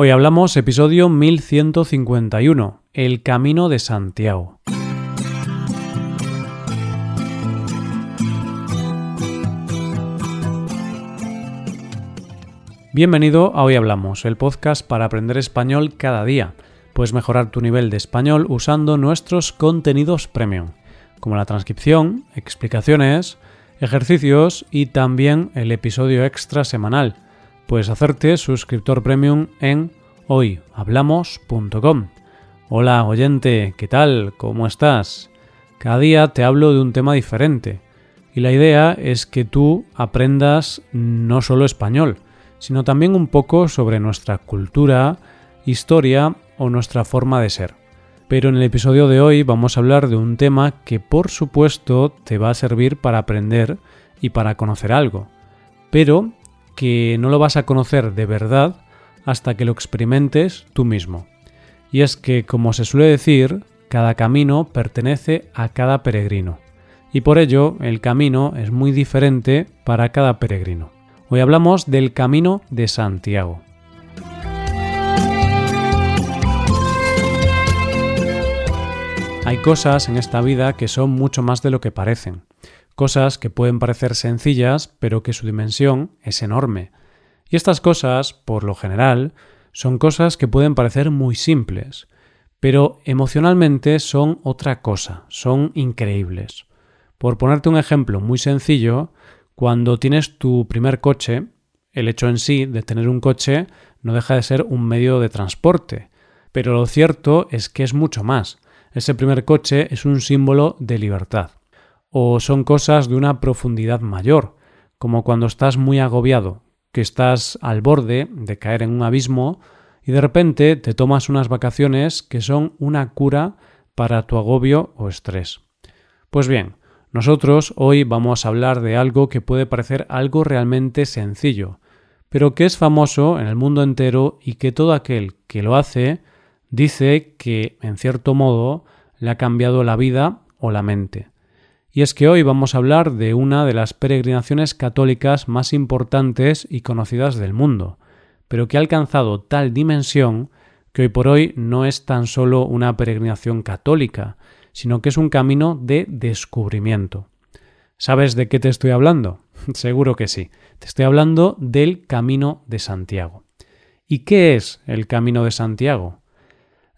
Hoy hablamos episodio 1151, El Camino de Santiago. Bienvenido a Hoy Hablamos, el podcast para aprender español cada día. Puedes mejorar tu nivel de español usando nuestros contenidos premium, como la transcripción, explicaciones, ejercicios y también el episodio extra semanal Puedes hacerte suscriptor premium en hoyhablamos.com. Hola oyente, ¿qué tal? ¿Cómo estás? Cada día te hablo de un tema diferente y la idea es que tú aprendas no solo español, sino también un poco sobre nuestra cultura, historia o nuestra forma de ser. Pero en el episodio de hoy vamos a hablar de un tema que por supuesto te va a servir para aprender y para conocer algo, pero que no lo vas a conocer de verdad hasta que lo experimentes tú mismo. Y es que, como se suele decir, cada camino pertenece a cada peregrino. Y por ello, el camino es muy diferente para cada peregrino. Hoy hablamos del Camino de Santiago. Hay cosas en esta vida que son mucho más de lo que parecen cosas que pueden parecer sencillas, pero que su dimensión es enorme. Y estas cosas, por lo general, son cosas que pueden parecer muy simples, pero emocionalmente son otra cosa, son increíbles. Por ponerte un ejemplo muy sencillo, cuando tienes tu primer coche, el hecho en sí de tener un coche no deja de ser un medio de transporte, pero lo cierto es que es mucho más. Ese primer coche es un símbolo de libertad o son cosas de una profundidad mayor, como cuando estás muy agobiado, que estás al borde de caer en un abismo y de repente te tomas unas vacaciones que son una cura para tu agobio o estrés. Pues bien, nosotros hoy vamos a hablar de algo que puede parecer algo realmente sencillo, pero que es famoso en el mundo entero y que todo aquel que lo hace dice que, en cierto modo, le ha cambiado la vida o la mente. Y es que hoy vamos a hablar de una de las peregrinaciones católicas más importantes y conocidas del mundo, pero que ha alcanzado tal dimensión que hoy por hoy no es tan solo una peregrinación católica, sino que es un camino de descubrimiento. ¿Sabes de qué te estoy hablando? Seguro que sí. Te estoy hablando del Camino de Santiago. ¿Y qué es el Camino de Santiago?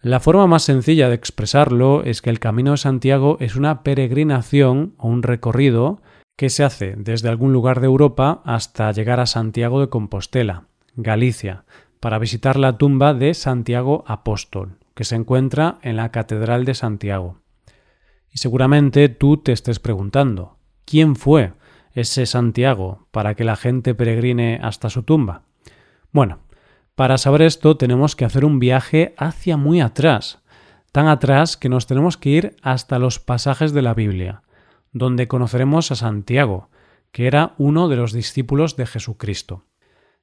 La forma más sencilla de expresarlo es que el Camino de Santiago es una peregrinación o un recorrido que se hace desde algún lugar de Europa hasta llegar a Santiago de Compostela, Galicia, para visitar la tumba de Santiago Apóstol, que se encuentra en la Catedral de Santiago. Y seguramente tú te estés preguntando, ¿quién fue ese Santiago para que la gente peregrine hasta su tumba? Bueno, para saber esto tenemos que hacer un viaje hacia muy atrás, tan atrás que nos tenemos que ir hasta los pasajes de la Biblia, donde conoceremos a Santiago, que era uno de los discípulos de Jesucristo.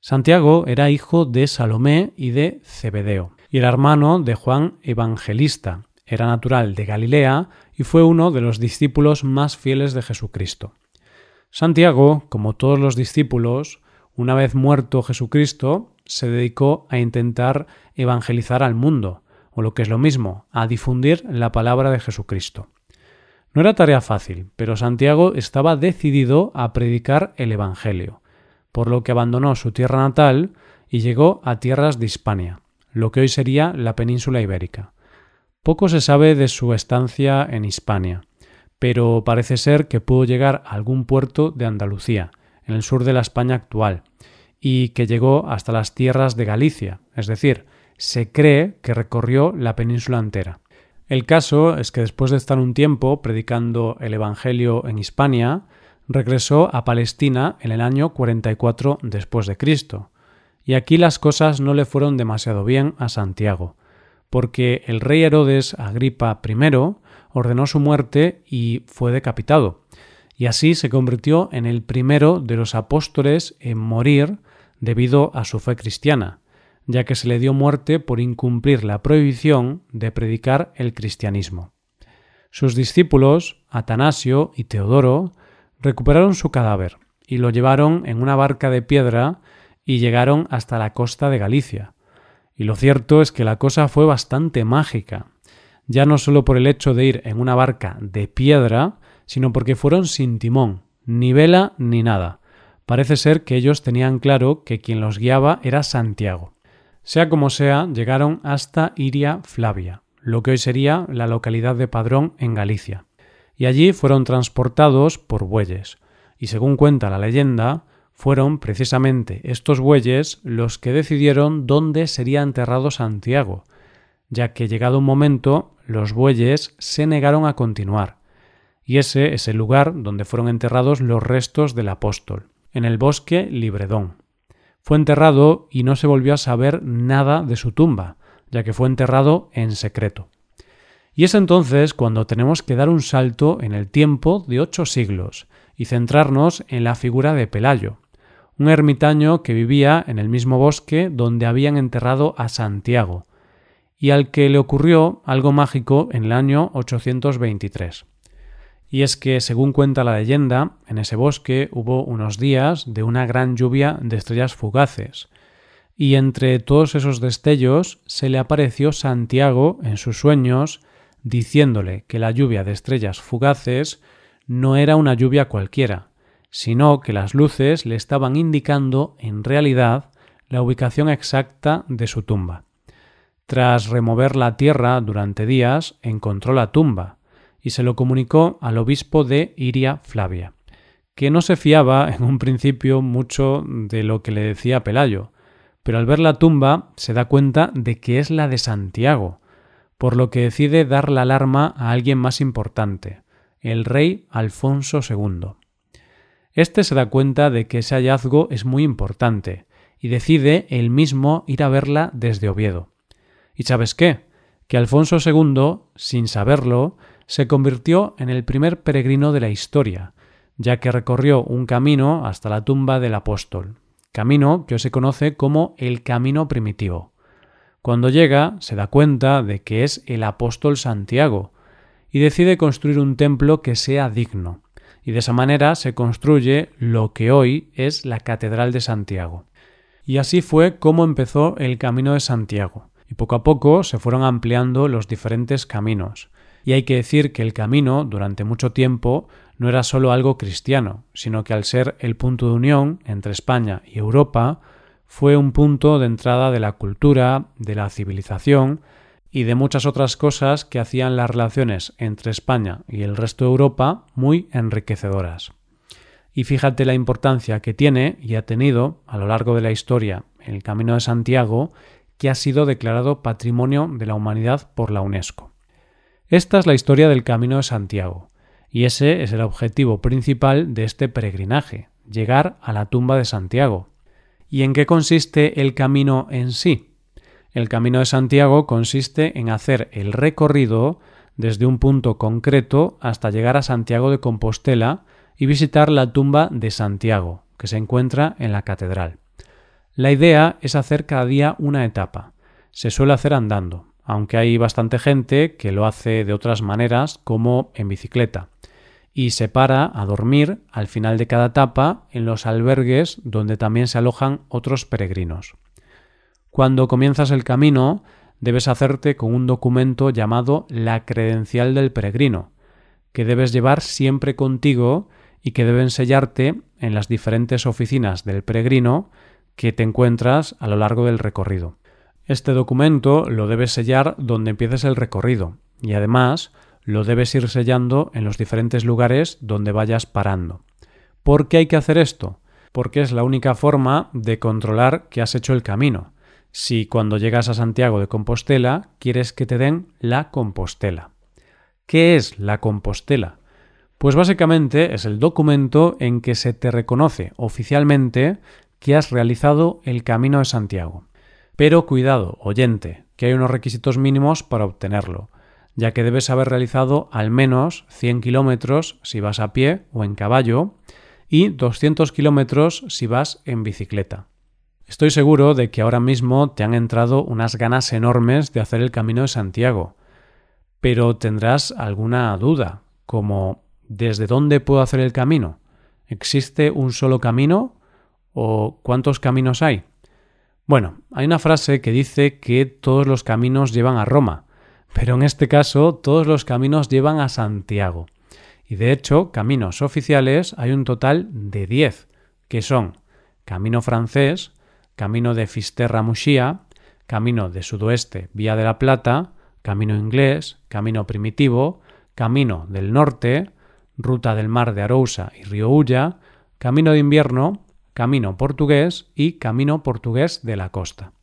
Santiago era hijo de Salomé y de Zebedeo, y era hermano de Juan Evangelista, era natural de Galilea y fue uno de los discípulos más fieles de Jesucristo. Santiago, como todos los discípulos, una vez muerto Jesucristo, se dedicó a intentar evangelizar al mundo, o lo que es lo mismo, a difundir la palabra de Jesucristo. No era tarea fácil, pero Santiago estaba decidido a predicar el Evangelio, por lo que abandonó su tierra natal y llegó a tierras de Hispania, lo que hoy sería la península ibérica. Poco se sabe de su estancia en Hispania, pero parece ser que pudo llegar a algún puerto de Andalucía, en el sur de la España actual, y que llegó hasta las tierras de Galicia, es decir, se cree que recorrió la península entera. El caso es que después de estar un tiempo predicando el Evangelio en Hispania, regresó a Palestina en el año 44 después de Cristo. Y aquí las cosas no le fueron demasiado bien a Santiago, porque el rey Herodes Agripa I ordenó su muerte y fue decapitado, y así se convirtió en el primero de los apóstoles en morir debido a su fe cristiana, ya que se le dio muerte por incumplir la prohibición de predicar el cristianismo. Sus discípulos, Atanasio y Teodoro, recuperaron su cadáver y lo llevaron en una barca de piedra y llegaron hasta la costa de Galicia. Y lo cierto es que la cosa fue bastante mágica, ya no solo por el hecho de ir en una barca de piedra, sino porque fueron sin timón, ni vela ni nada. Parece ser que ellos tenían claro que quien los guiaba era Santiago. Sea como sea, llegaron hasta Iria Flavia, lo que hoy sería la localidad de Padrón en Galicia, y allí fueron transportados por bueyes, y según cuenta la leyenda, fueron precisamente estos bueyes los que decidieron dónde sería enterrado Santiago, ya que llegado un momento los bueyes se negaron a continuar, y ese es el lugar donde fueron enterrados los restos del apóstol, en el bosque Libredón. Fue enterrado y no se volvió a saber nada de su tumba, ya que fue enterrado en secreto. Y es entonces cuando tenemos que dar un salto en el tiempo de ocho siglos y centrarnos en la figura de Pelayo, un ermitaño que vivía en el mismo bosque donde habían enterrado a Santiago, y al que le ocurrió algo mágico en el año 823. Y es que, según cuenta la leyenda, en ese bosque hubo unos días de una gran lluvia de estrellas fugaces, y entre todos esos destellos se le apareció Santiago en sus sueños, diciéndole que la lluvia de estrellas fugaces no era una lluvia cualquiera, sino que las luces le estaban indicando en realidad la ubicación exacta de su tumba. Tras remover la tierra durante días, encontró la tumba y se lo comunicó al obispo de Iria Flavia, que no se fiaba en un principio mucho de lo que le decía Pelayo, pero al ver la tumba se da cuenta de que es la de Santiago, por lo que decide dar la alarma a alguien más importante, el rey Alfonso II. Este se da cuenta de que ese hallazgo es muy importante y decide él mismo ir a verla desde Oviedo. ¿Y sabes qué? Que Alfonso II, sin saberlo, se convirtió en el primer peregrino de la historia, ya que recorrió un camino hasta la tumba del apóstol, camino que hoy se conoce como el camino primitivo. Cuando llega, se da cuenta de que es el apóstol Santiago, y decide construir un templo que sea digno, y de esa manera se construye lo que hoy es la Catedral de Santiago. Y así fue como empezó el Camino de Santiago, y poco a poco se fueron ampliando los diferentes caminos. Y hay que decir que el camino, durante mucho tiempo, no era solo algo cristiano, sino que al ser el punto de unión entre España y Europa, fue un punto de entrada de la cultura, de la civilización y de muchas otras cosas que hacían las relaciones entre España y el resto de Europa muy enriquecedoras. Y fíjate la importancia que tiene y ha tenido a lo largo de la historia el Camino de Santiago que ha sido declarado Patrimonio de la Humanidad por la UNESCO. Esta es la historia del Camino de Santiago, y ese es el objetivo principal de este peregrinaje, llegar a la tumba de Santiago. ¿Y en qué consiste el camino en sí? El Camino de Santiago consiste en hacer el recorrido desde un punto concreto hasta llegar a Santiago de Compostela y visitar la tumba de Santiago, que se encuentra en la catedral. La idea es hacer cada día una etapa. Se suele hacer andando, aunque hay bastante gente que lo hace de otras maneras, como en bicicleta, y se para a dormir al final de cada etapa en los albergues donde también se alojan otros peregrinos. Cuando comienzas el camino, debes hacerte con un documento llamado la credencial del peregrino, que debes llevar siempre contigo y que deben sellarte en las diferentes oficinas del peregrino que te encuentras a lo largo del recorrido. Este documento lo debes sellar donde empieces el recorrido y además lo debes ir sellando en los diferentes lugares donde vayas parando. ¿Por qué hay que hacer esto? Porque es la única forma de controlar que has hecho el camino. Si cuando llegas a Santiago de Compostela quieres que te den la Compostela. ¿Qué es la Compostela? Pues básicamente es el documento en que se te reconoce oficialmente que has realizado el Camino de Santiago. Pero cuidado, oyente, que hay unos requisitos mínimos para obtenerlo, ya que debes haber realizado al menos 100 kilómetros si vas a pie o en caballo y 200 kilómetros si vas en bicicleta. Estoy seguro de que ahora mismo te han entrado unas ganas enormes de hacer el Camino de Santiago, pero tendrás alguna duda, como ¿desde dónde puedo hacer el camino? ¿Existe un solo camino ¿O cuántos caminos hay? Bueno, hay una frase que dice que todos los caminos llevan a Roma, pero en este caso todos los caminos llevan a Santiago. Y de hecho, caminos oficiales hay un total de 10, que son Camino francés, Camino de Fisterra Muxía, Camino de Sudoeste Vía de la Plata, Camino inglés, Camino primitivo, Camino del Norte, Ruta del Mar de Arousa y Río Ulla, Camino de Invierno, Camino portugués y Camino portugués de la costa.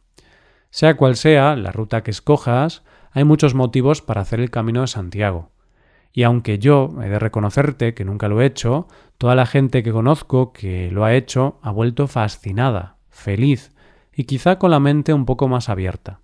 Sea cual sea la ruta que escojas, hay muchos motivos para hacer el Camino de Santiago. Y aunque yo he de reconocerte que nunca lo he hecho, toda la gente que conozco que lo ha hecho ha vuelto fascinada, feliz y quizá con la mente un poco más abierta.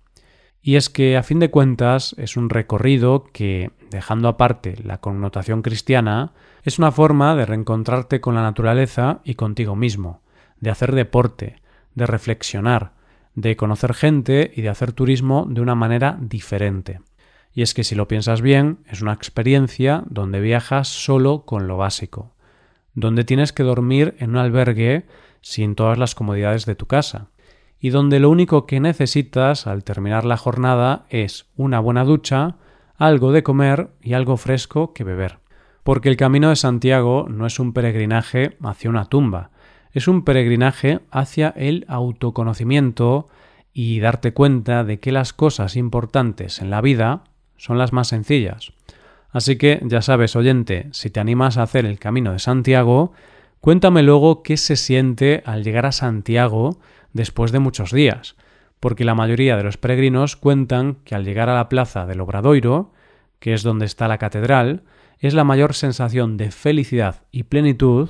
Y es que, a fin de cuentas, es un recorrido que, dejando aparte la connotación cristiana, es una forma de reencontrarte con la naturaleza y contigo mismo, de hacer deporte, de reflexionar, de conocer gente y de hacer turismo de una manera diferente. Y es que si lo piensas bien, es una experiencia donde viajas solo con lo básico, donde tienes que dormir en un albergue sin todas las comodidades de tu casa, y donde lo único que necesitas al terminar la jornada es una buena ducha, algo de comer y algo fresco que beber. Porque el camino de Santiago no es un peregrinaje hacia una tumba, es un peregrinaje hacia el autoconocimiento y darte cuenta de que las cosas importantes en la vida son las más sencillas. Así que ya sabes, oyente, si te animas a hacer el camino de Santiago, cuéntame luego qué se siente al llegar a Santiago después de muchos días, porque la mayoría de los peregrinos cuentan que al llegar a la plaza del Obradoiro, que es donde está la catedral, es la mayor sensación de felicidad y plenitud